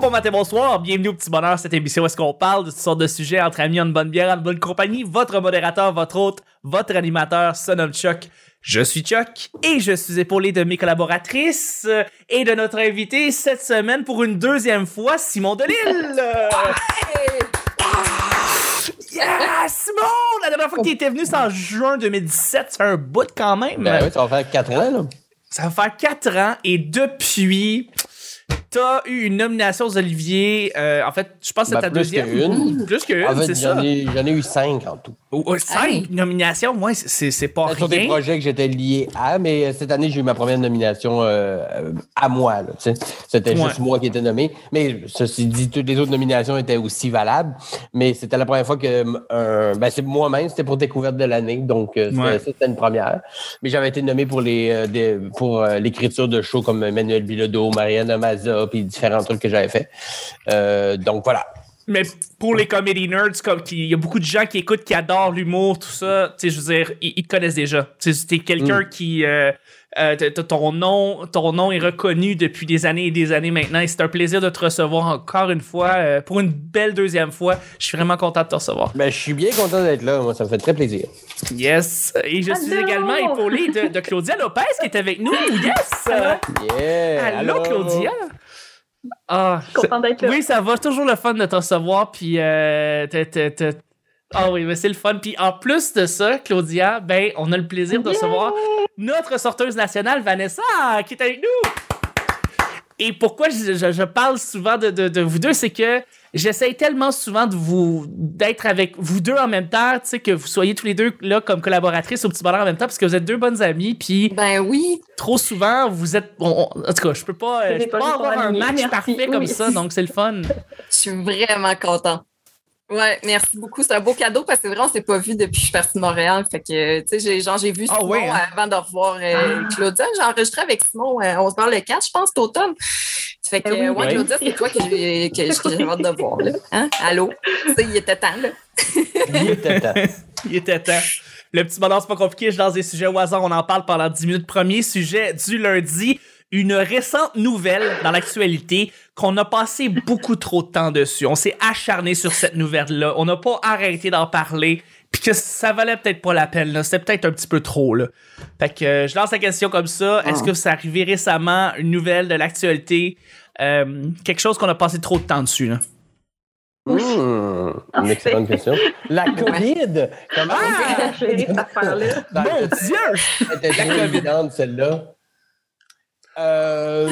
bon matin, bonsoir. Bienvenue au Petit Bonheur, cette émission où est-ce qu'on parle de toutes sortes de sujets entre amis, en bonne bière, en bonne compagnie. Votre modérateur, votre hôte, votre animateur se nomme Chuck. Je suis Chuck et je suis épaulé de mes collaboratrices et de notre invité cette semaine pour une deuxième fois, Simon Delille. Yeah, Simon! La dernière fois que tu étais venu, c'est en juin 2017. C'est un bout quand même. Ben oui, ça va faire 4 ans, là. Ça va faire 4 ans et depuis, T'as eu une nomination aux Olivier. Euh, en fait, je pense que c'est Ben, ta plus deuxième. qu'une. Plus qu'une, En fait, c'est ça. j'en ai, j'en ai eu 5 en tout. Oh, oh, cinq Hey. nominations, moi, c'est- c'est c'est pas Sur des rien. projets que j'étais lié à, mais euh, cette année, j'ai eu ma première nomination euh, à moi. là. C'était Ouais. juste moi qui étais nommé. Mais ceci dit, toutes les autres nominations étaient aussi valables. Mais c'était la première fois que euh, ben, c'est moi-même, c'était pour découverte de l'année. Donc, c'était- Ouais. ça, c'était une première. Mais j'avais été nommé pour les euh, des- pour euh, l'écriture de shows comme Manuel Bilodeau, Marianne Maza, puis différents trucs que j'avais fait. Euh, donc, voilà. Mais pour les comedy nerds, comme il y a beaucoup de gens qui écoutent, qui adorent l'humour, tout ça. Tu sais, je veux dire, ils, ils te connaissent déjà. Tu t'es quelqu'un qui, euh, euh, ton nom, ton nom est reconnu depuis des années et des années maintenant. Et c'est un plaisir de te recevoir encore une fois, euh, pour une belle deuxième fois. Je suis vraiment content de te recevoir. Ben, je suis bien content d'être là. Moi, ça me fait très plaisir. Yes. Et je suis également épaulé de, de Claudia Lopez qui est avec nous. Yes. Yeah! Allô, Claudia? Ah, Content d'être là. Oui, ça va. Toujours le fun de te recevoir. Puis, euh, Ah oui, mais c'est le fun. Puis, en plus de ça, Claudia, ben, on a le plaisir de recevoir notre sorteuse nationale, Vanessa, qui est avec nous. Et pourquoi je, je- je parle souvent de, de- de vous deux, c'est que j'essaye tellement souvent de vous d'être avec vous deux en même temps, tu sais, que vous soyez tous les deux là comme collaboratrices au petit bonheur en même temps, parce que vous êtes deux bonnes amies, puis Ben oui. trop souvent, vous êtes. on- on- en tout cas, je peux pas, je peux pas avoir un match parfait comme ça, donc c'est le fun. Je suis vraiment content. Ouais, merci beaucoup. C'est un beau cadeau parce que c'est vrai, on s'est pas vu depuis que je suis partie de Montréal. Fait que, tu sais, j'ai, genre, j'ai vu Ah Simon ouais, hein? avant de revoir euh, Claudia. J'ai enregistré avec Simon, euh, on se parle le 4, je pense, cet automne. Fait que, Ah oui, ouais, oui. Claudia, c'est toi que j'ai, que, que j'ai hâte de voir, là. Hein? Allô? Tu sais, il était temps, là. Il était temps. Il était temps. Le petit bonheur, c'est pas compliqué, je lance des sujets au hasard, on en parle pendant 10 minutes. Premier sujet du lundi, une récente nouvelle dans l'actualité qu'on a passé beaucoup trop de temps dessus. On s'est acharné sur cette nouvelle-là, on n'a pas arrêté d'en parler, puis que ça valait peut-être pas la peine, là. C'était peut-être un petit peu trop, là. Fait que euh, je lance la question comme ça. Est-ce que ça arrivé récemment, une nouvelle de l'actualité, euh, quelque chose qu'on a passé trop de temps dessus, là? Hmm, une excellente question. La COVID! Comment Ah! cette affaire-là. Ben, Mon Dieu! C'était évidente, celle-là. Euh,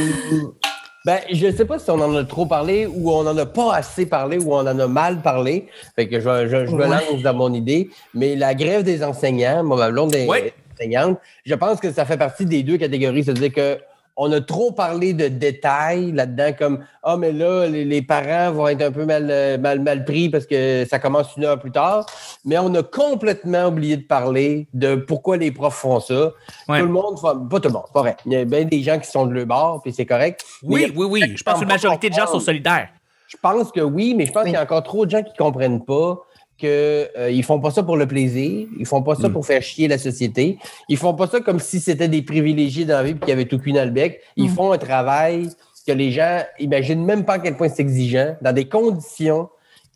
ben, je sais pas si on en a trop parlé ou on en a pas assez parlé ou on en a mal parlé. Fait que je, je- je me Ouais. lance dans mon idée. Mais la grève des enseignants, ma blonde est Ouais. enseignante, je pense que ça fait partie des deux catégories. C'est-à-dire que on a trop parlé de détails là-dedans, comme Ah, mais là, les, les parents vont être un peu mal, euh, mal, mal pris parce que ça commence une heure plus tard. Mais on a complètement oublié de parler de pourquoi les profs font ça. Ouais. Tout le monde, pas tout le monde, c'est pas vrai. Il y a bien des gens qui sont de leur bord, puis c'est correct. Oui, oui, oui. Je pense que la majorité de gens sont solidaires. Je pense que oui, mais je pense Oui. qu'il y a encore trop de gens qui comprennent pas qu'ils euh, ils font pas ça pour le plaisir, ils font pas ça Mm. pour faire chier la société, ils font pas ça comme si c'était des privilégiés dans la vie et qu'ils avaient tout cuit dans le bec. Ils Mm. font un travail que les gens imaginent même pas à quel point c'est exigeant, dans des conditions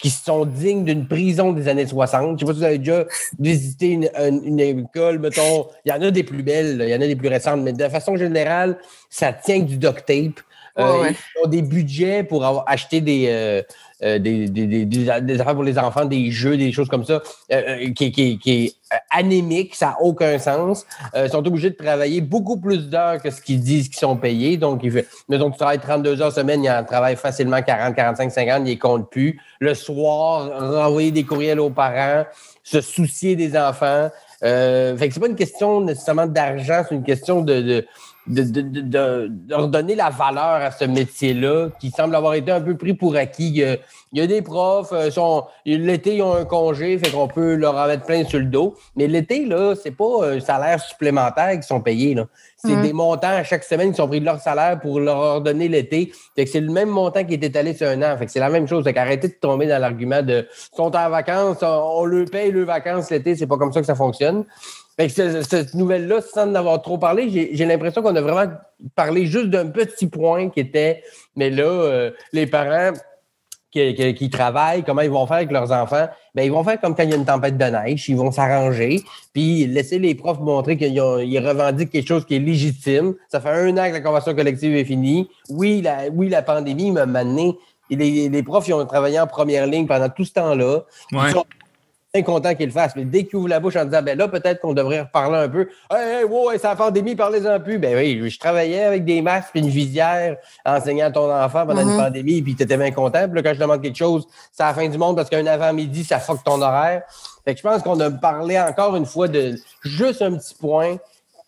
qui sont dignes d'une prison des années 60. Je sais pas si vous avez déjà visité une, une- école, mettons, il y en a des plus belles, il y en a des plus récentes, mais de façon générale, ça tient du duct tape. Ouais, Euh, ouais. Ils ont des budgets pour avoir acheté des, euh, euh, des, des, des, affaires pour les enfants, des jeux, des choses comme ça, euh, qui, qui, qui est anémique, ça n'a aucun sens. Euh, ils sont obligés de travailler beaucoup plus d'heures que ce qu'ils disent qu'ils sont payés. Donc, ils mettons que tu travailles 32 heures semaine, ils en travaillent facilement 40, 45, 50, ils les comptent plus. Le soir, renvoyer des courriels aux parents, se soucier des enfants. Euh, fait que c'est pas une question nécessairement d'argent, c'est une question de, de, de, de, de, de- de redonner la valeur à ce métier-là qui semble avoir été un peu pris pour acquis. Il y a, des profs, euh, sont, l'été, ils ont un congé, fait qu'on peut leur en mettre plein sur le dos. Mais l'été, là, c'est pas un salaire supplémentaire qui sont payés. Là. C'est des montants à chaque semaine qui sont pris de leur salaire pour leur donner l'été. Fait que c'est le même montant qui est étalé sur un an. Fait que c'est la même chose. Fait qu'arrêtez de tomber dans l'argument de sont en vacances, on, on leur paye leurs vacances l'été, c'est pas comme ça que ça fonctionne. Fait que ce- cette nouvelle-là, sans en avoir trop parlé, j'ai j'ai l'impression qu'on a vraiment parlé juste d'un petit point qui était, mais là, euh, les parents qui, qui- qui travaillent, comment ils vont faire avec leurs enfants, ben, ils vont faire comme quand il y a une tempête de neige, ils vont s'arranger, puis laisser les profs montrer qu'ils ont- ils revendiquent quelque chose qui est légitime. Ça fait un an que la convention collective est finie. Oui, la, oui, la pandémie m'a mené. Les, les profs, ils ont travaillé en première ligne pendant tout ce temps-là. Ouais. Ils sont bien contents qu'ils le fassent. Mais dès qu'ils ouvrent la bouche en disant, ben là, peut-être qu'on devrait reparler un peu. Hey, hey, wow, hey, c'est la pandémie, parlez-en plus. Ben oui, je travaillais avec des masques et une visière enseignant à ton enfant pendant une Mhm. pandémie, puis tu étais bien content. Puis là, quand je demande quelque chose, c'est à la fin du monde parce qu'un avant-midi, ça fuck ton horaire. Fait que je pense qu'on a parlé encore une fois de juste un petit point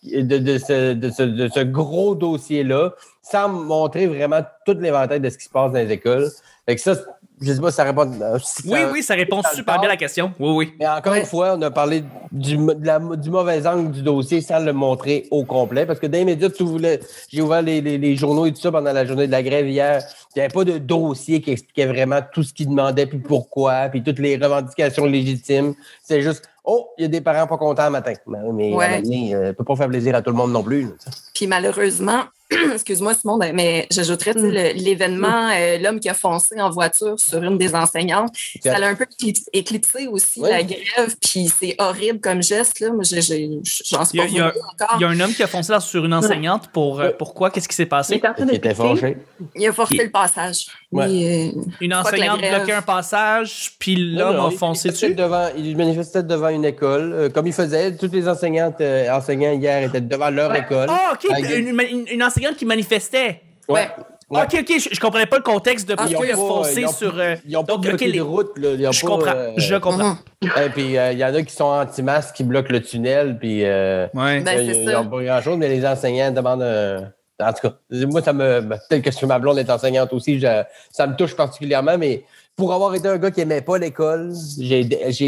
de, de ce, de ce- de ce gros dossier-là, sans montrer vraiment toute l'éventail de ce qui se passe dans les écoles. Fait que ça, je sais pas si ça répond. si Oui, ça- oui, ça répond super bien à la question. Oui, oui. mais encore Ouais. une fois, on a parlé du, de la- du mauvais angle du dossier sans le montrer au complet. Parce que dans les médias, tu voulais, j'ai ouvert les, les- les journaux et tout ça pendant la journée de la grève hier. Il n'y avait pas de dossier qui expliquait vraiment tout ce qu'ils demandaient, puis pourquoi, puis toutes les revendications légitimes. C'est juste, oh, il y a des parents pas contents le matin. Mais, mais Ouais. à euh, peut pas faire plaisir à tout le monde non plus. Puis malheureusement, excuse-moi Simon, mais j'ajouterais Mm. l'événement, euh, l'homme qui a foncé en voiture sur une des enseignantes, ça l'a un peu éclipsé- aussi Oui. la grève, puis c'est horrible comme geste. Là. Moi, j'en suis Il y a- pas il y a- revenue encore. Il y a un homme qui a foncé là sur une enseignante pour. euh, Ouais. pourquoi? Qu'est-ce qui s'est passé? était. Il a forcé Il- le passage. Ouais. Mais, euh, Une enseignante grève. bloquait un passage, puis l'homme a il foncé manifestait dessus? Devant, il manifestait devant une école. euh, comme il faisait, toutes les enseignantes, euh, enseignants hier étaient devant leur école. Ah, ok, Avec des- une, une- une enseignante qui manifestait. ouais. Ouais. Ok, ok, je, je comprenais pas le contexte de Ah, pourquoi Ils ont foncé sur. euh, Ils n'ont pas donc, bloqué ok, les routes. Là. Ils ont je pas, comprends, euh, je comprends. Et puis, euh, il y en a qui sont anti-masques, qui bloquent le tunnel, puis euh, Ouais. Ben, ils n'ont pas grand-chose, mais les enseignants demandent... euh, en tout cas, moi, ça me... ben, Peut-être que sur ma blonde est enseignante aussi, je- ça me touche particulièrement, mais pour avoir été un gars qui aimait pas l'école, j'ai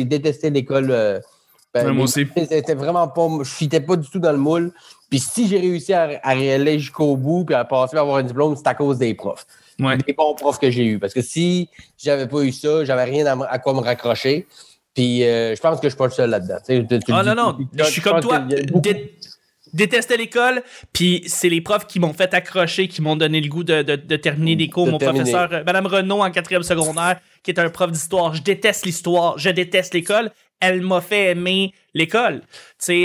détesté l'école. Euh, ben, Ouais, moi les- aussi. C'était vraiment pas... Je fitais pas du tout dans le moule. Puis si j'ai réussi à, à aller jusqu'au bout puis à passer à avoir un diplôme, c'est à cause des profs Ouais. des bons profs que j'ai eus. Parce que si j'avais pas eu ça, j'avais rien à, quoi me raccrocher. Puis euh, je pense que je suis pas le seul là-dedans. Ah non, non, je suis comme toi. Dé- détestais l'école, puis c'est les profs qui m'ont fait accrocher, qui m'ont donné le goût de, de- de terminer les cours. De Mon terminer. professeur, euh, Madame Renaud, en quatrième secondaire, qui est un prof d'histoire. Je déteste l'histoire, je déteste l'école. Elle m'a fait aimer l'école. Tu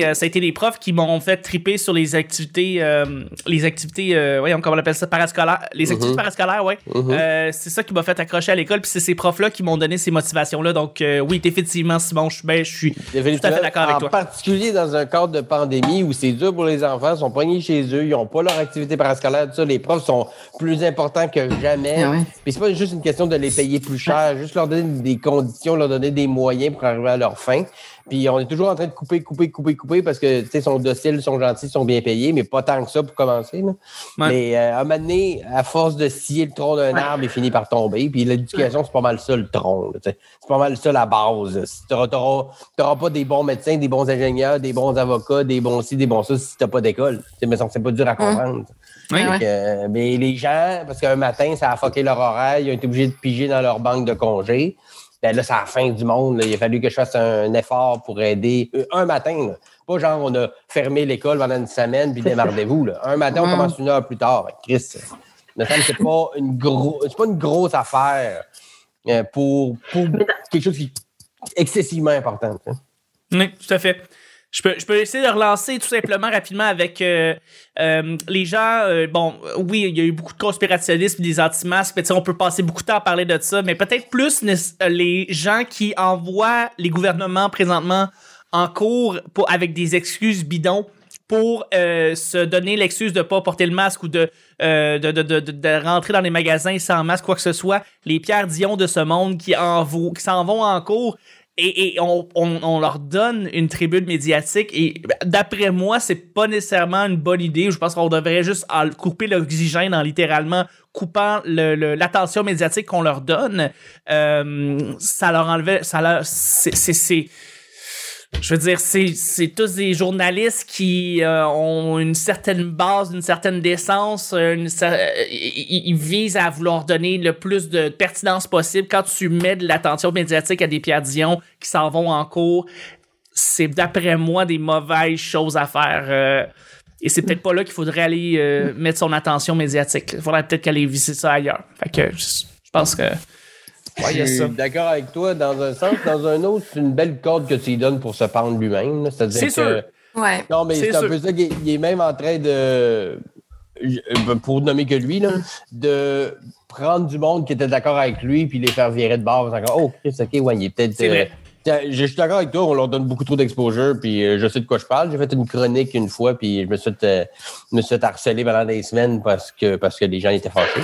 sais, euh, ça a été les profs qui m'ont fait triper sur les activités, euh, les activités, euh, voyons, comment on appelle ça, parascolaires. Les activités Mhm. parascolaires, ouais. Mhm. Euh, c'est ça qui m'a fait accrocher à l'école, puis c'est ces profs-là qui m'ont donné ces motivations-là. Donc, euh, oui, effectivement, Simon, je, ben, je suis tout à fait d'accord avec en toi. particulier dans un cadre de pandémie où c'est dur pour les enfants, ils sont pognés chez eux, ils n'ont pas leur activité parascolaire, tout ça. Les profs sont plus importants que jamais. Ah ouais. Puis c'est pas juste une question de les payer plus cher, juste leur donner des conditions, leur donner des moyens pour arriver à leur fin. Puis on est toujours en train de couper, couper, couper, couper parce que, tu sais, ils sont dociles, ils sont gentils, ils sont bien payés, mais pas tant que ça pour commencer. là. Ouais. Mais euh, à un moment donné, à force de scier le tronc d'un arbre, il finit par tomber. Puis l'éducation, c'est pas mal ça, le tronc. C'est pas mal ça, la base. Si tu n'auras pas des bons médecins, des bons ingénieurs, des bons avocats, des bons ci, des bons ça, si tu n'as pas d'école. Mais ça, c'est pas dur à comprendre. Ouais. Fait que, euh, mais les gens, parce qu'un matin, ça a fucké leur horaire, ils ont été obligés de piger dans leur banque de congés. Ben là, c'est la fin du monde. là. Il a fallu que je fasse un effort pour aider euh, un matin. là. Pas genre on a fermé l'école pendant une semaine puis démardez-vous. là. Un matin, on Mm. commence une heure plus tard. Chris, me semble que c'est pas une gros, c'est pas une grosse affaire euh, pour, pour quelque chose qui est excessivement important. Oui, tout à fait. Je peux, je peux essayer de relancer tout simplement rapidement avec euh, euh, les gens. euh, bon, oui, il y a eu beaucoup de conspirationnisme, des anti-masques, mais on peut passer beaucoup de temps à parler de ça, mais peut-être plus ne- les gens qui envoient les gouvernements présentement en cours pour, avec des excuses bidons pour se donner l'excuse de pas porter le masque ou de, de, de, de, de- rentrer dans les magasins sans masque, quoi que ce soit. Les Pierre Dion de ce monde qui en qui s'en vont en cours et, on, leur donne une tribune médiatique et d'après moi c'est pas nécessairement une bonne idée. Je pense qu'on devrait juste couper l'oxygène en littéralement coupant l'attention médiatique qu'on leur donne. Euh, ça leur enlevait ça leur c'est je veux dire, c'est, tous des journalistes qui euh, ont une certaine base, une certaine décence, euh, ils, visent à vouloir donner le plus de pertinence possible. Quand tu mets de l'attention médiatique à des Pierre qui s'en vont en cours, c'est d'après moi des mauvaises choses à faire. euh, et c'est peut-être pas là qu'il faudrait aller mettre son attention médiatique. Il faudrait peut-être qu'aller visiter ça ailleurs. Fait que je pense que. Ouais, il y a Je suis d'accord avec toi dans un sens. Dans un autre, c'est une belle corde que tu lui donnes pour se pendre lui-même. C'est-à-dire C'est que- sûr. Ouais. Non, mais C'est un peu ça qu'il il est même en train de. je- Pour nommer que lui, là, de prendre du monde qui était d'accord avec lui puis les faire virer de bord. en disant, Oh, Chris, ok, ouais, il est peut-être. C'est vrai. Je suis d'accord avec toi, on leur donne beaucoup trop d'exposure, puis euh, je sais de quoi je parle. J'ai fait une chronique une fois, puis je me suis euh, me suis fait harceler pendant des semaines parce que, parce que les gens étaient fâchés.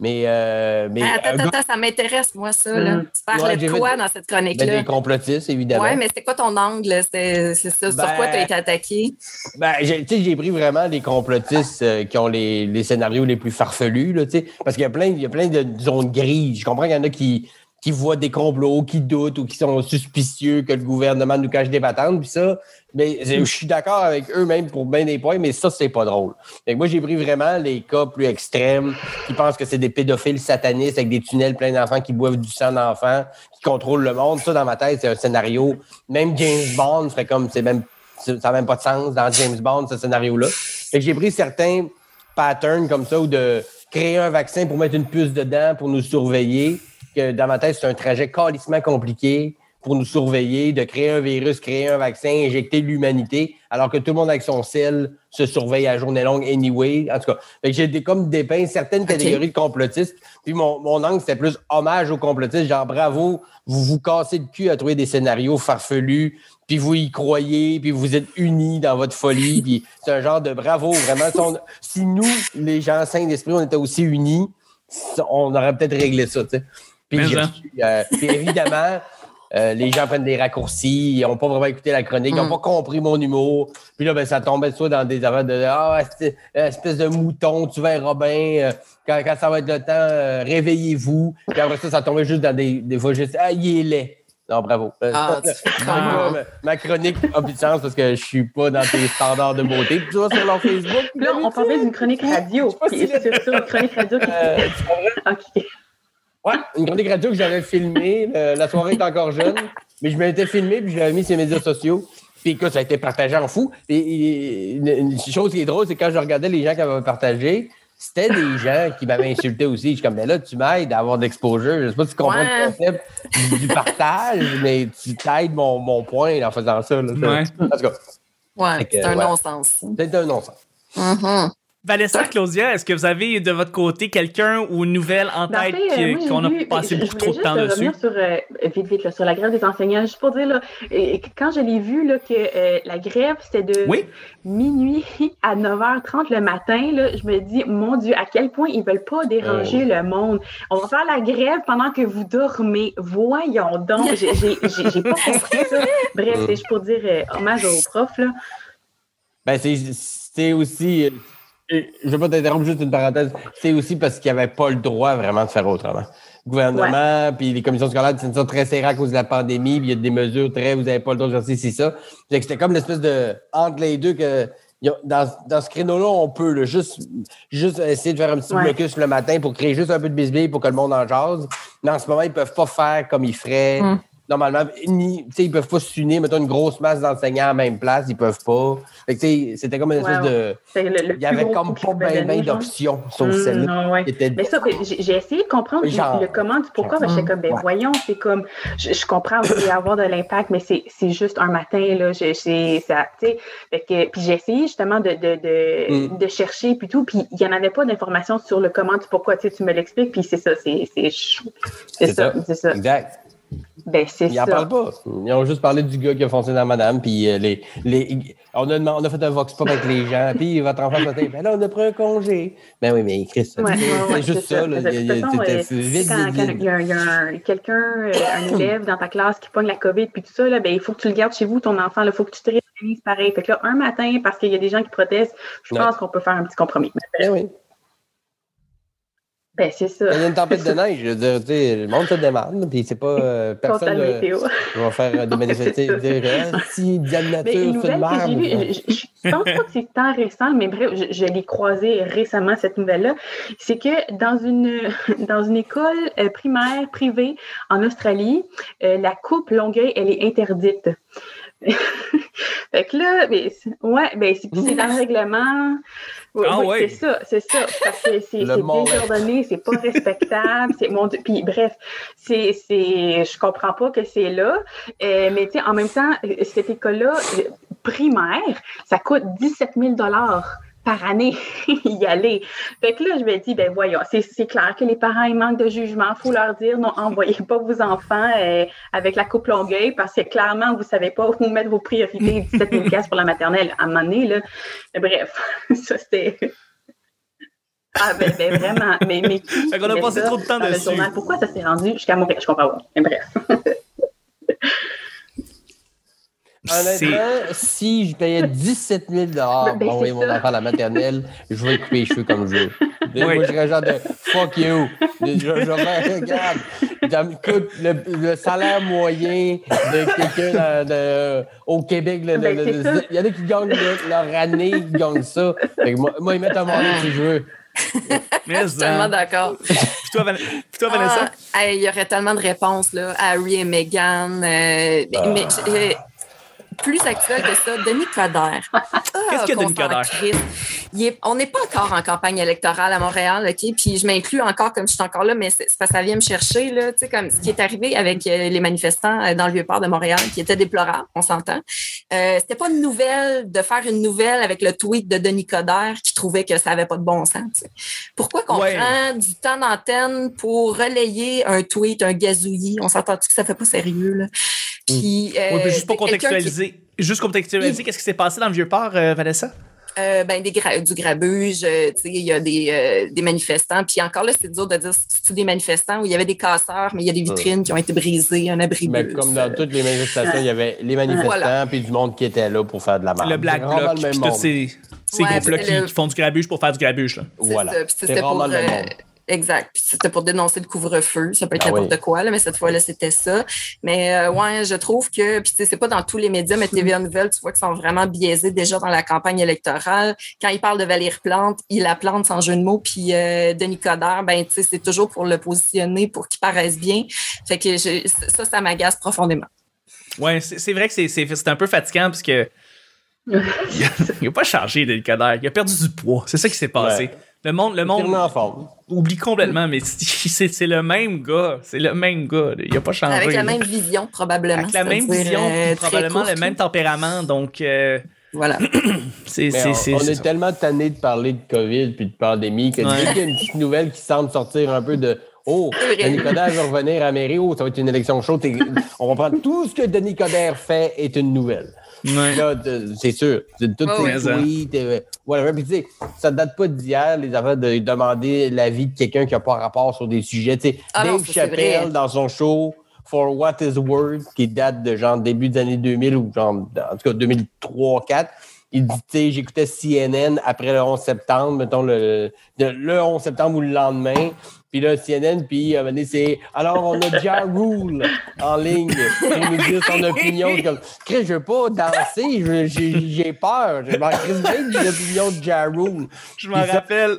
Mais, euh, mais attends, gars- attends, ça m'intéresse, moi, ça. Là. Mm. Tu Ouais, de quoi fait- dans cette ben, chronique-là? des complotistes, évidemment. Ouais, mais c'est quoi ton angle? C'est ça. Ben- Sur quoi tu as été attaqué? Ben, j'ai, tu sais, j'ai pris vraiment les complotistes euh, qui ont les, les scénarios les plus farfelus, là, tu sais, parce qu'il y a plein, il y a plein de zones grises. Je comprends qu'il y en a qui, qui voient des complots, qui doutent ou qui sont suspicieux que le gouvernement nous cache des patentes, puis ça, mais je suis d'accord avec eux même pour bien des points, mais ça, c'est pas drôle. Fait que moi, j'ai pris vraiment les cas plus extrêmes qui pensent que c'est des pédophiles satanistes avec des tunnels pleins d'enfants qui boivent du sang d'enfants, qui contrôlent le monde. Ça, dans ma tête, c'est un scénario. Même James Bond ferait comme, c'est même ça n'a même pas de sens dans James Bond, ce scénario-là. Fait que j'ai pris certains patterns comme ça, ou de créer un vaccin pour mettre une puce dedans, pour nous surveiller, que dans ma tête, c'est un trajet calissement compliqué pour nous surveiller, de créer un virus, créer un vaccin, injecter l'humanité, alors que tout le monde avec son sel se surveille à journée longue anyway. En tout cas, j'ai comme dépeint certaines catégories de complotistes. Puis mon, mon angle, c'était plus hommage aux complotistes, genre bravo, vous vous cassez le cul à trouver des scénarios farfelus, puis vous y croyez, puis vous êtes unis dans votre folie, puis c'est un genre de bravo, vraiment. Si, on- si nous, les gens sains d'esprit, on était aussi unis, on aurait peut-être réglé ça, tu sais. Puis, j'ai reçu, euh, puis évidemment, euh, les gens prennent des raccourcis, ils n'ont pas vraiment écouté la chronique, ils n'ont Mm. pas compris mon humour. Puis là, ben, ça tombait soit dans des affaires de Ah, c'est- espèce de mouton, tu verras bien, euh, quand, quand ça va être le temps, euh, réveillez-vous. Puis après ça, ça tombait juste dans des, des fois juste Ah, il est laid. Non, bravo. Euh, Ah, c'est ma, ma chronique a plus de sens parce que je suis pas dans tes standards de beauté. Puis tu vas sur leur Facebook. Là, on parlait d'une chronique radio. sais pas Puis si- sur, sur une chronique radio qui Euh, OK. Ouais, une chronique radio que j'avais filmée. le- la soirée est encore jeune, mais je m'étais filmé puis je l'avais mis sur les médias sociaux. Puis écoute, ça a été partagé en fou. Et, et- une, une chose qui est drôle, c'est quand je regardais les gens qui avaient partagé, c'était des gens qui m'avaient insulté aussi. Je suis comme, mais là, tu m'aides à avoir d'exposure. Je sais pas si tu comprends Ouais. le concept du, du partage, mais tu t'aides mon, mon point en faisant ça. Là, Ouais. En tout cas, Ouais, c'est un ouais. non-sens. c'est un non-sens. Mhm. Vanessa, Claudia, est-ce que vous avez de votre côté quelqu'un ou une nouvelle en Ben, en tête euh, qu'on a passé je- beaucoup je trop de voulais temps juste dessus? revenir sur, euh, vite, vite, là, sur la grève des enseignants. Juste pour dire, là, et- quand je l'ai vu, là, que euh, la grève, c'était de Oui. minuit à 9h30 le matin, là, je me dis, mon Dieu, à quel point ils veulent pas déranger le monde. On va faire la grève pendant que vous dormez. Voyons donc. J'ai pas compris ça. Bref, c'est juste pour dire euh, hommage aux profs, là. Ben, c'est- c'est aussi. Je ne vais pas t'interrompre, juste une parenthèse. C'est aussi parce qu'il n'y avait pas le droit vraiment de faire autrement. Le gouvernement, puis les commissions scolaires, c'est ça très serré à cause de la pandémie, puis il y a des mesures très, vous n'avez pas le droit de faire c'est ça. C'était comme l'espèce de. Entre les deux, que dans, dans ce créneau-là, on peut là, juste, juste essayer de faire un petit Ouais. blocus le matin pour créer juste un peu de bisbille pour que le monde en jase. Mais en ce moment, ils ne peuvent pas faire comme ils feraient. Mm. Normalement, ni, ils peuvent pas s'unir, mettons une grosse masse d'enseignants à la même place, ils peuvent pas. Que, c'était comme une espèce de. C'est le- le Il y avait comme pas bien genre. d'options, sauf Mm, celle-là. ouais. était- Mais ça, ben, j'ai essayé de comprendre Genre. le comment du pourquoi. Ben, j'étais comme, ben Ouais. voyons, c'est comme, je, je comprends, va y avoir de l'impact, mais c'est juste un matin, là. j'ai- ça, tu sais. Que- Puis j'ai essayé justement de, de, de, Mm. de chercher, puis tout, puis il n'y en avait pas d'informations sur le comment du pourquoi. Tu sais, tu me l'expliques, puis c'est ça, c'est c'est chou- c'est C'est ça, ça. c'est ça. Exact. Ben, c'est Ils n'en parlent pas. Ils ont juste parlé du gars qui a foncé dans madame, puis euh, les, les, on, a, demandé- on a fait un vox pop avec les gens, puis votre enfant m'a dit, ben là, on a pris un congé. Ben oui, mais Chris, Ouais, c'est ouais, juste ça. là. De Il y a- il a- vite, quand, vite, quand il y a, y a quelqu'un, un élève dans ta classe qui pogne la COVID puis tout ça, là, ben, il faut que tu le gardes chez vous, ton enfant. Il faut que tu te réorganises pareil. Fait que là, un matin, parce qu'il y a des gens qui protestent, je Ouais. pense qu'on peut faire un petit compromis. Ben oui. Ben, c'est ça. Il y a une tempête de neige. Je veux dire, le monde se demande, puis c'est pas. euh, personne euh, météo. va faire des manifestations. Dire, si Diane Mais Nature, une c'est une je, pense pas que c'est tant récent, mais bref, je, je l'ai croisée récemment, cette nouvelle-là. C'est que dans une, dans une école euh, primaire privée en Australie, euh, la coupe Longueuil, elle est interdite. fait que là, ben, c'est- ouais, ben, c'est dans le règlement. Oui, Ah oui, ouais. c'est ça, c'est ça. Parce que c'est désordonné, c'est pas respectable. c'est mon Dieu. Puis bref, c'est, c'est, je comprends pas que c'est là. Euh, mais tu sais, en même temps, cette école-là, primaire, ça coûte 17 000 par année y aller. Fait que là, je me dis, ben voyons, c'est, clair que les parents, ils manquent de jugement. faut leur dire, non, envoyez pas vos enfants euh, avec la coupe Longueuil parce que clairement, vous savez pas où mettre vos priorités 17 000 piastres pour la maternelle. À un moment donné, là, bref, ça c'était... Ah ben, ben vraiment, mais, mais qui Fait qu'on a passé ça trop de temps dans le dessus. journal? Pourquoi ça s'est rendu jusqu'à Montréal? Je comprends pas. Mais bref. Honnêtement, si je payais 17 000 Ben, pour envoyer mon enfant à la maternelle, je vais couper les cheveux comme je veux. Oui. Moi, je serais genre de fuck you. Je, je, regarde, ça me coûte le, le salaire moyen de quelqu'un de- au Québec. le- le- Ben, le-. Il y en a qui gagnent le- leur année, qui gagnent ça. Fait que moi, moi, ils mettent un moment si je veux. Mais, Je suis tellement d'accord. Puis toi, Van- puis toi, Vanessa? Ah, hey, il y aurait tellement de réponses, là. Harry et Meghan. euh, Ah. mais euh, plus actuel que ça, Denis Coderre. Qu'est-ce que Denis Coderre? est- on n'est pas encore en campagne électorale à Montréal, OK? Puis je m'inclus encore comme je suis encore là, mais que ça vient me chercher, là. Tu sais, comme ce qui est arrivé avec euh, les manifestants euh, dans le Vieux-Port de Montréal, qui était déplorable, on s'entend. Euh, C'était pas une nouvelle de faire une nouvelle avec le tweet de Denis Coderre qui trouvait que ça avait pas de bon sens. tu sais. Pourquoi qu'on Ouais. prend du temps d'antenne pour relayer un tweet, un gazouillis? On s'entend-tu que ça fait pas sérieux, là? Puis, euh, Oui, puis juste pour qui- contextualiser, juste contextualiser, qu'est-ce qui s'est passé dans le Vieux-Port, euh, Vanessa? Euh, ben, des gra- du grabuge, euh, tu sais, il y a des, euh, des manifestants. Puis encore là, c'est dur de dire si c'est des manifestants où il y avait des casseurs, mais il y a des vitrines qui ont été brisées, un abri Mais bus, comme euh, dans toutes les manifestations, il y avait les manifestants Voilà. puis du monde qui était là pour faire de la marche. le Black Bloc, puis tous ces, ces Ouais, groupes-là qui, le- qui font du grabuge pour faire du grabuge. Là. C'est Voilà. c'était pour, Exact. Puis c'était pour dénoncer le couvre-feu. Ça peut être Ah n'importe oui. quoi, là, mais cette fois-là, c'était ça. Mais euh, ouais, je trouve que, puis tu sais, c'est pas dans tous les médias, mais TVA Nouvelle, tu vois qu'ils sont vraiment biaisés déjà dans la campagne électorale. Quand ils parlent de Valérie Plante, il la plante sans jeu de mots. Puis euh, Denis Coderre, ben tu sais, c'est toujours pour le positionner, pour qu'il paraisse bien. Fait que je- ça, ça m'agace profondément. Ouais, c'est vrai que c'est- c'est c'est un peu fatigant parce que il a, il a pas changé, Denis Coderre. Il a perdu du poids. C'est ça qui s'est passé. Ouais. Le monde, le monde Entièrement en forme. oublie complètement, mais c'est c'est le même gars. C'est le même gars. Il a pas changé. Avec la même vision, probablement. Avec la même vision, euh, probablement le même tempérament. Donc, euh, Voilà. c'est Mais c'est- on, c'est- on c'est est ça. tellement tanné de parler de COVID puis de pandémie que Ouais. dès qu'il y a une petite nouvelle qui semble sortir un peu de Oh. Denis Coderre va revenir à la mairie, oh, ça va être une élection chaude. On va prendre tout ce que Denis Coderre fait est une nouvelle. Ouais. Là, c'est sûr. C'est Toutes Oh, ça. tweets, euh, whatever. Puis, tu sais, ça date pas d'hier, les affaires de demander l'avis de quelqu'un qui n'a pas rapport sur des sujets. Tu sais, Ah non, Dave ça, Chappelle, dans son show For What Is Worth, qui date de genre début des années 2000 ou genre, en tout cas 2003-2004, il dit, tu sais, j'écoutais CNN après le 11 septembre, mettons le, le, le 11 septembre ou le lendemain. Puis là, CNN, puis donné, c'est alors on a Ja Rule en ligne. Il nous dit son opinion. C'est Comme, Chris, je veux pas danser, je- j'ai j'ai peur. Je m'en crise de l'opinion de Ja Rule. Je m'en rappelle.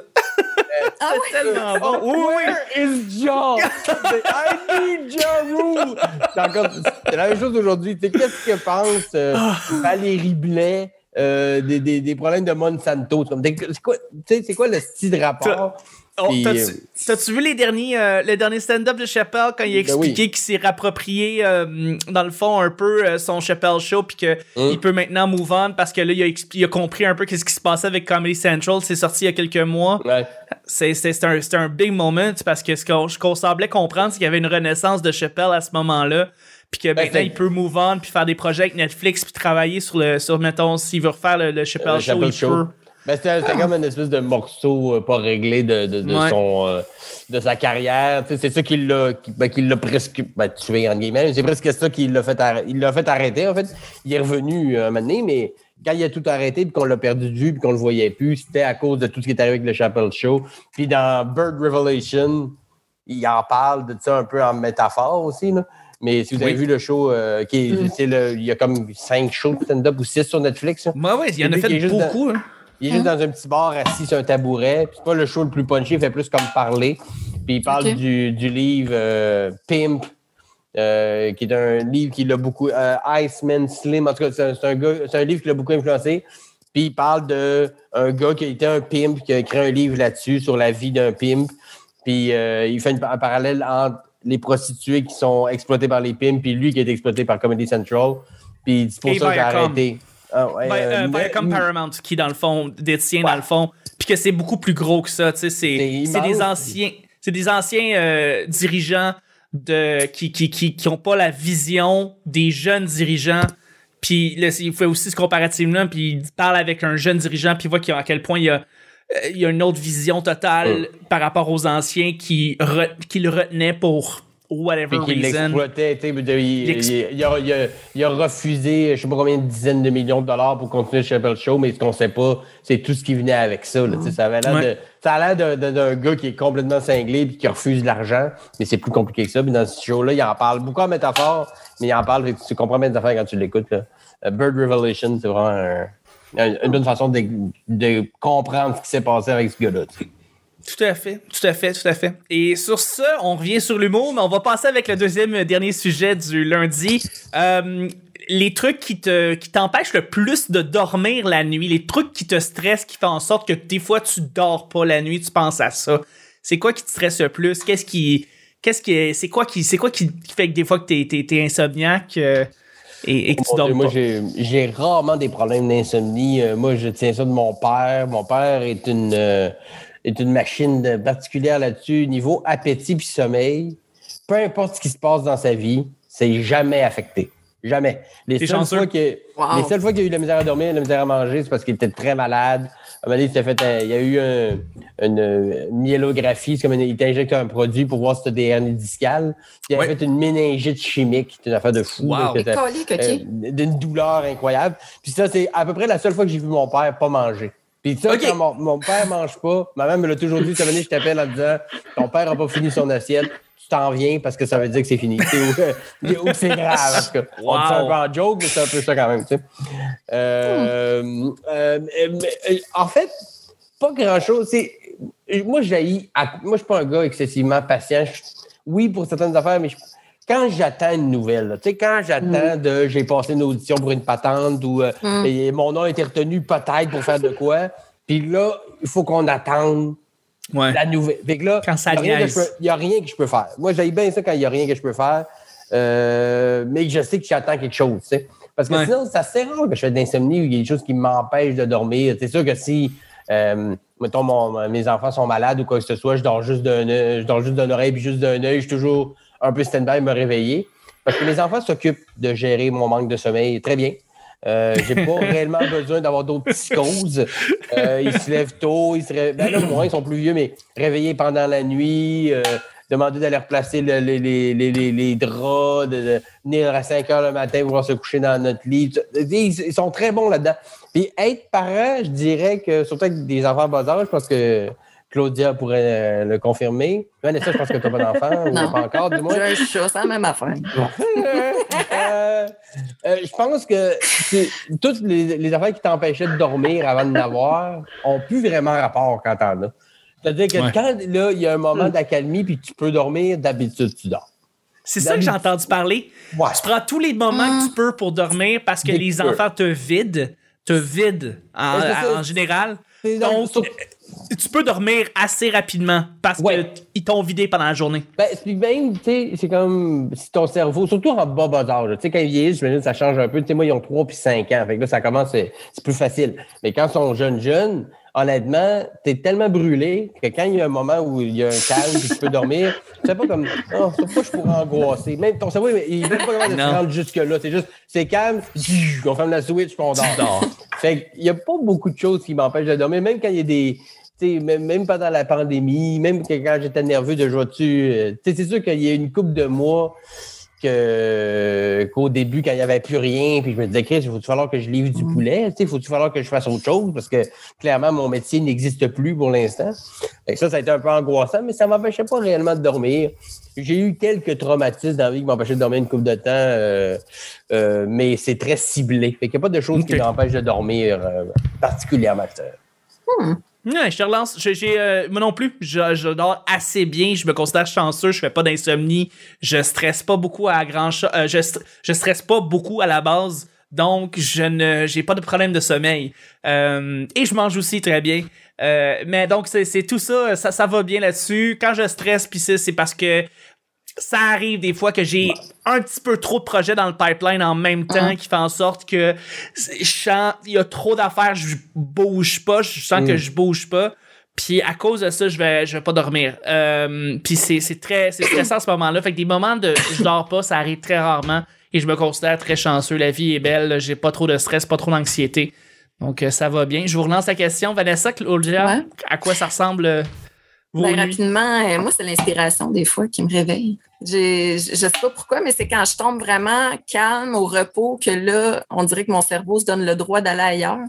Ah ouais? Tellement bon. Oui, oui, oui. Where is Ja? C'est, I need Ja Rule. C'est encore- c'est la même chose aujourd'hui. Tu sais, Qu'est-ce que pense euh, Valérie Blais? Euh, des, des, des problèmes de Monsanto? C'est quoi, le style de rapport? Oh, T'as-tu vu les derniers, euh, le dernier stand-up de Chappelle quand il a Ben oui. expliqué qu'il s'est rapproprié, euh, dans le fond, un peu euh, son Chappelle Show, puis qu'il Hum. peut maintenant move on parce que là, il a, expli- il a compris un peu qu'est-ce qui se passait avec Comedy Central. C'est sorti il y a quelques mois. Ouais. C'est un, un big moment parce que ce ce qu'on semblait comprendre, c'est qu'il y avait une renaissance de Chappelle à ce moment-là. Puis que maintenant, c'est- il peut move on, puis faire des projets avec Netflix, puis travailler sur, le, sur mettons, s'il veut refaire le, le Chappelle Le Show, Chappelle il Show. peut. Ben, c'était comme une espèce de morceau euh, pas réglé de, de, de Ouais. son, euh, de sa carrière. C'est ça qui l'a qui, ben, qui l'a presque ben, tué, entre guillemets. C'est presque ça qui l'a fait, il l'a fait arrêter. En fait, il est revenu euh, un moment donné, mais quand il a tout arrêté puis qu'on l'a perdu de vue puis qu'on le voyait plus, c'était à cause de tout ce qui est arrivé avec le Chappelle Show. Puis dans Bird Revelation, il en parle de ça un peu en métaphore aussi. Là. Mais si vous avez Oui. vu le show, euh, qui est- Mm. le, il y a comme cinq shows de stand-up ou six sur Netflix. Ouais, ouais, il y en a fait beaucoup. hein. Il est juste dans un petit bar assis sur un tabouret. C'est pas le show le plus punché, il fait plus comme parler. Puis il parle du, du livre euh, Pimp euh, qui est un livre qui l'a beaucoup. Iceman Slim, en tout cas, c'est un, un livre qui l'a beaucoup influencé. Puis il parle de un gars qui a été un pimp, qui a écrit un livre là-dessus sur la vie d'un pimp. Puis il fait une- un parallèle entre les prostituées qui sont exploitées par les pimps, puis lui qui est exploité par Comedy Central. Puis c'est pour ça que j'ai arrêté. Ah, ouais, Ben, euh, euh, mais- Viacom Paramount qui dans le fond détient Ouais. dans le fond puis que c'est beaucoup plus gros que ça tu sais c'est des anciens c'est des anciens euh, dirigeants de qui qui qui qui ont pas la vision des jeunes dirigeants puis là, il fait aussi ce comparatif là puis il parle avec un jeune dirigeant puis il voit a- à quel point il y a il y a une autre vision totale par rapport aux anciens qui, re- qui le retenaient pour whatever qu'il reason. l'exploitait. Il, L'ex- il- il a, il a- il a refusé, je sais pas combien de dizaines de millions de dollars pour continuer le Chappelle Show, mais ce qu'on sait pas, c'est tout ce qui venait avec ça. là, ça avait l'air Ouais. de- ça a l'air d'un- d'un d'un gars qui est complètement cinglé et qui refuse l'argent, mais c'est plus compliqué que ça. Puis dans ce show-là, il en parle beaucoup en métaphore, mais il en parle, tu comprends les affaires quand tu l'écoutes. là. Euh, Bird Revelation, c'est vraiment un- une bonne façon de, comprendre ce qui s'est passé avec ce gars-là. Tout à fait, tout à fait, tout à fait. Et sur ça, on revient sur l'humour, mais on va passer avec le deuxième euh, dernier sujet du lundi. Euh, les trucs qui te qui t'empêchent le plus de dormir la nuit, les trucs qui te stressent, qui font en sorte que des fois tu dors pas la nuit, tu penses à ça. C'est quoi qui te stresse le plus? Qu'est-ce qui qu'est-ce qui c'est quoi qui c'est quoi qui, fait que des fois que t'es t'es, t'es insomniaque euh, et, et que tu Mon dors Dieu, moi, pas j'ai j'ai rarement des problèmes d'insomnie. Euh, moi, je tiens ça de mon père. Mon père est une, euh, est une machine de- particulière là-dessus. Niveau appétit puis sommeil, peu importe ce qui se passe dans sa vie, c'est jamais affecté. Jamais. Les seules, fois que, Wow. les seules fois qu'il a eu de la misère à dormir, de la misère à manger, c'est parce qu'il était très malade. À un moment donné, il, s'était fait un- il y a eu un- une, euh, myélographie, c'est comme une, il t'a injecté un produit pour voir si tu des hernies discales. Puis il a fait une méningite chimique, c'est une affaire de fou. Wow. euh, d'une douleur incroyable. Puis ça, c'est à peu près la seule fois que j'ai vu mon père pas manger. Puis ça, quand mon, mon père mange pas, ma mère me l'a toujours dit, année, je t'appelle en disant Ton père a pas fini son assiette, tu t'en viens parce que ça veut dire que c'est fini. Ou, ou que c'est grave. En tout cas. On dit ça un peu en joke, mais c'est un peu ça quand même. tu sais. Euh, euh, mais, euh, en fait, pas grand-chose. C'est- Moi, à- Moi, je suis pas un gars excessivement patient. Oui, pour certaines affaires, mais quand j'attends une nouvelle, là, tu sais, quand j'attends de j'ai passé une audition pour une patente ou euh, Mm. et mon nom a été retenu peut-être pour faire de quoi, puis là, il faut qu'on attende Ouais. la nouvelle. Fait que là, Quand ça il n'y a, rien que je peux- faire. Moi, j'aime bien ça quand il n'y a rien que je peux faire, euh, mais que je sais que j'attends quelque chose. tu sais. Parce que Ouais. sinon, ça c'est rare que je fais de l'insomnie ou il y a des choses qui m'empêchent de dormir. C'est sûr que si, euh, mettons, mon- mes enfants sont malades ou quoi que ce soit, je dors juste d'un je dors juste d'une oreille puis juste d'un œil. Je suis toujours un peu stand-by me réveiller. Parce que mes enfants s'occupent de gérer mon manque de sommeil très bien. Euh, j'ai pas réellement besoin d'avoir d'autres psychoses. Euh, ils se lèvent tôt, ils se réveillent. Ben là, moins, ils sont plus vieux, mais réveillés pendant la nuit, euh, demander d'aller replacer le- les, les, les, les, les draps, de, de venir à 5 heures le matin pour se coucher dans notre lit. Ils, ils sont très bons là-dedans. Puis être parent, je dirais que, surtout avec des enfants bas âge, je pense que Claudia pourrait euh, le confirmer. Vanessa, je pense que tu n'as pas d'enfant, ou Non. pas encore, du moins. J'ai un chat, c'est la même affaire. Euh, euh, je pense que toutes les, les affaires qui t'empêchaient de dormir avant de l'avoir ont plus vraiment rapport quand t'en as. C'est-à-dire que Ouais. quand là, il y a un moment d'accalmie puis tu peux dormir, d'habitude, tu dors. C'est ça que j'ai entendu parler. Ouais. Tu prends tous les moments que tu peux pour dormir parce que les enfants te vident, te vident en général. Donc, tu peux dormir assez rapidement parce Ouais. qu'ils t'ont vidé pendant la journée. Ben, puis même, tu sais, c'est comme si ton cerveau, surtout en bas bas âge, tu sais, quand ils vieillissent, ça change un peu. Tu sais, moi, ils ont 3 puis 5 ans. Fait que là, ça commence, c'est plus facile. Mais quand ils sont jeunes, jeunes, honnêtement, t'es tellement brûlé que quand il y a un moment où il y a un calme puis tu peux dormir, tu sais pas comme, oh, c'est pas que je pourrais angoisser. Même ton cerveau, il même pas de se rendre jusque-là. C'est juste, c'est calme, on ferme la switch puis on dort. Fait qu'il y a pas beaucoup de choses qui m'empêchent de dormir, même quand il y a des. tu sais, Même, même pendant la pandémie, même que quand j'étais nerveux de jouer dessus, c'est sûr qu'il y a une couple de mois que, qu'au début, quand il n'y avait plus rien, puis je me disais, Chris, il faut-tu falloir que je livre du poulet? Il faut-tu falloir que je fasse autre chose? Parce que clairement, mon métier n'existe plus pour l'instant. Ça, ça a été un peu angoissant, mais ça ne m'empêchait pas réellement de dormir. J'ai eu quelques traumatismes dans la vie qui m'empêchaient de dormir une couple de temps, euh, euh, mais c'est très ciblé. Fait qu'il n'y a pas de choses qui m'empêchent de dormir euh, particulièrement. Ouais, je te relance. Euh, moi non plus, je, dors assez bien. Je me considère chanceux. Je fais pas d'insomnie. Je stresse pas beaucoup à grand euh, je, st- je stresse pas beaucoup à la base. Donc, je ne, j'ai pas de problème de sommeil. Euh, et je mange aussi très bien. Mais donc, c'est, tout ça, ça. Ça va bien là-dessus. Quand je stresse, puis c'est parce que ça arrive des fois que j'ai un petit peu trop de projets dans le pipeline en même temps qui fait en sorte que je sens il y a trop d'affaires, je bouge pas, je sens que je bouge pas. Puis à cause de ça, je vais je vais pas dormir. Euh, puis c'est très c'est stressant à ce moment-là. Fait que des moments de je dors pas, ça arrive très rarement et je me considère très chanceux. La vie est belle, j'ai pas trop de stress, pas trop d'anxiété. Donc euh, ça va bien. Je vous relance la question Vanessa Claudia, Ouais. à quoi ça ressemble Ben, rapidement, euh, moi, c'est l'inspiration des fois qui me réveille. J'ai- Je je sais pas pourquoi, mais c'est quand je tombe vraiment calme, au repos, que là, on dirait que mon cerveau se donne le droit d'aller ailleurs.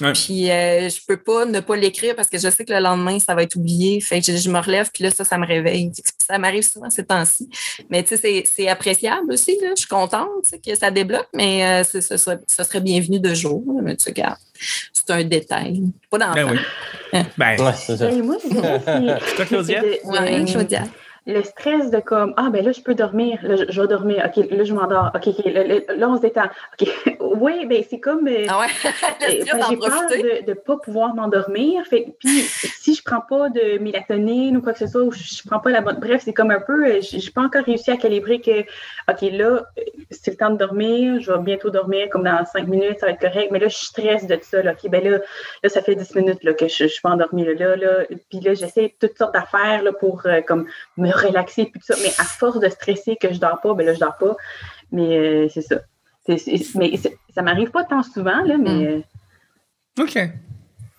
Ouais. Puis euh, je peux pas ne pas l'écrire parce que je sais que le lendemain, ça va être oublié. Fait que je, je me relève, puis là, ça, ça me réveille. Ça m'arrive souvent ces temps-ci. Mais tu sais, c'est- c'est appréciable aussi. Là. Je suis contente que ça débloque, mais euh, c'est- ce, serait, ce serait bienvenu de jour. là. Mais tu sais, regarde, c'est un détail. Pas d'enfant. Ben oui. Ben, Ouais, c'est ça. C'est- toi, Claudia? de- Claudia. Le stress de comme ah ben là je peux dormir là je, je vais dormir ok là je m'endors ok, ok, là, on se détend ok oui ben c'est comme euh, Ah ouais? ben, j'ai peur de ne pas pouvoir m'endormir fait puis si je prends pas de mélatonine ou quoi que ce soit ou je, je prends pas la bonne bref c'est comme un peu euh, j'ai j'ai pas encore réussi à calibrer que ok là euh, c'est le temps de dormir je vais bientôt dormir comme dans cinq minutes ça va être correct mais là je stresse de ça là. ok ben là là ça fait dix minutes là, que je, je suis pas endormie là là, là. puis là j'essaie toutes sortes d'affaires là, pour euh, comme me relaxer puis tout ça mais à force de stresser que je dors pas ben là je dors pas mais euh, c'est ça mais ça m'arrive pas tant souvent là mais Mm. euh, OK.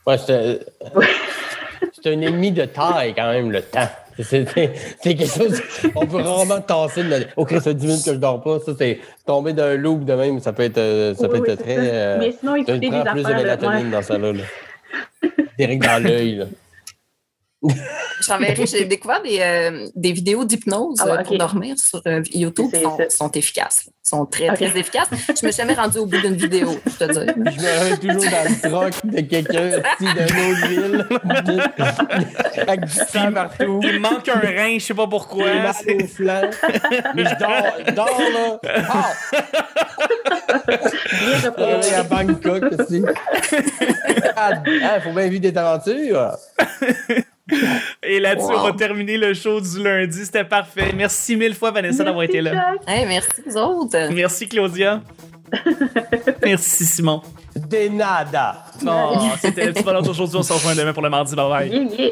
Ouais, c'est Ouais. c'est un ennemi de taille, quand même, le temps. C'est quelque chose on peut rarement tasser. De... Chris, ça fait 10 minutes que je dors pas. Ça, c'est tomber d'un loop de même. Ça peut être, euh, ça Oui, peut oui, être très. ça. euh, Mais sinon, tu écouter des prends plus de affaires. là, mélatonine ouais. dans ça là. là. Direct dans l'œil. là. J'enverrai, j'ai découvert des, euh, des vidéos d'hypnose Ah euh, pour dormir sur euh, YouTube. Ils sont, efficaces. Ils sont très, très efficaces. Je me suis jamais rendue au bout d'une vidéo, je te dis. Je me réveille toujours dans le troc de quelqu'un assis d'une autre ville. Avec du sang partout. Il me manque un rein, je sais pas pourquoi. Mal C'est- au flanc. Mais je dors, je dors là. Ah! Bien Je réveille à Bangkok aussi. Ah, faut bien vivre des aventures. Et là-dessus, Wow. on va terminer le show du lundi. C'était parfait. Merci mille fois, Vanessa, d'avoir été là. Hey, merci vous autres. Merci, Claudia. Merci, Simon. De nada. Oh, c'était le petit bonheur d'aujourd'hui. On se revoit demain pour le mardi. Bye bye. Yeah, yeah.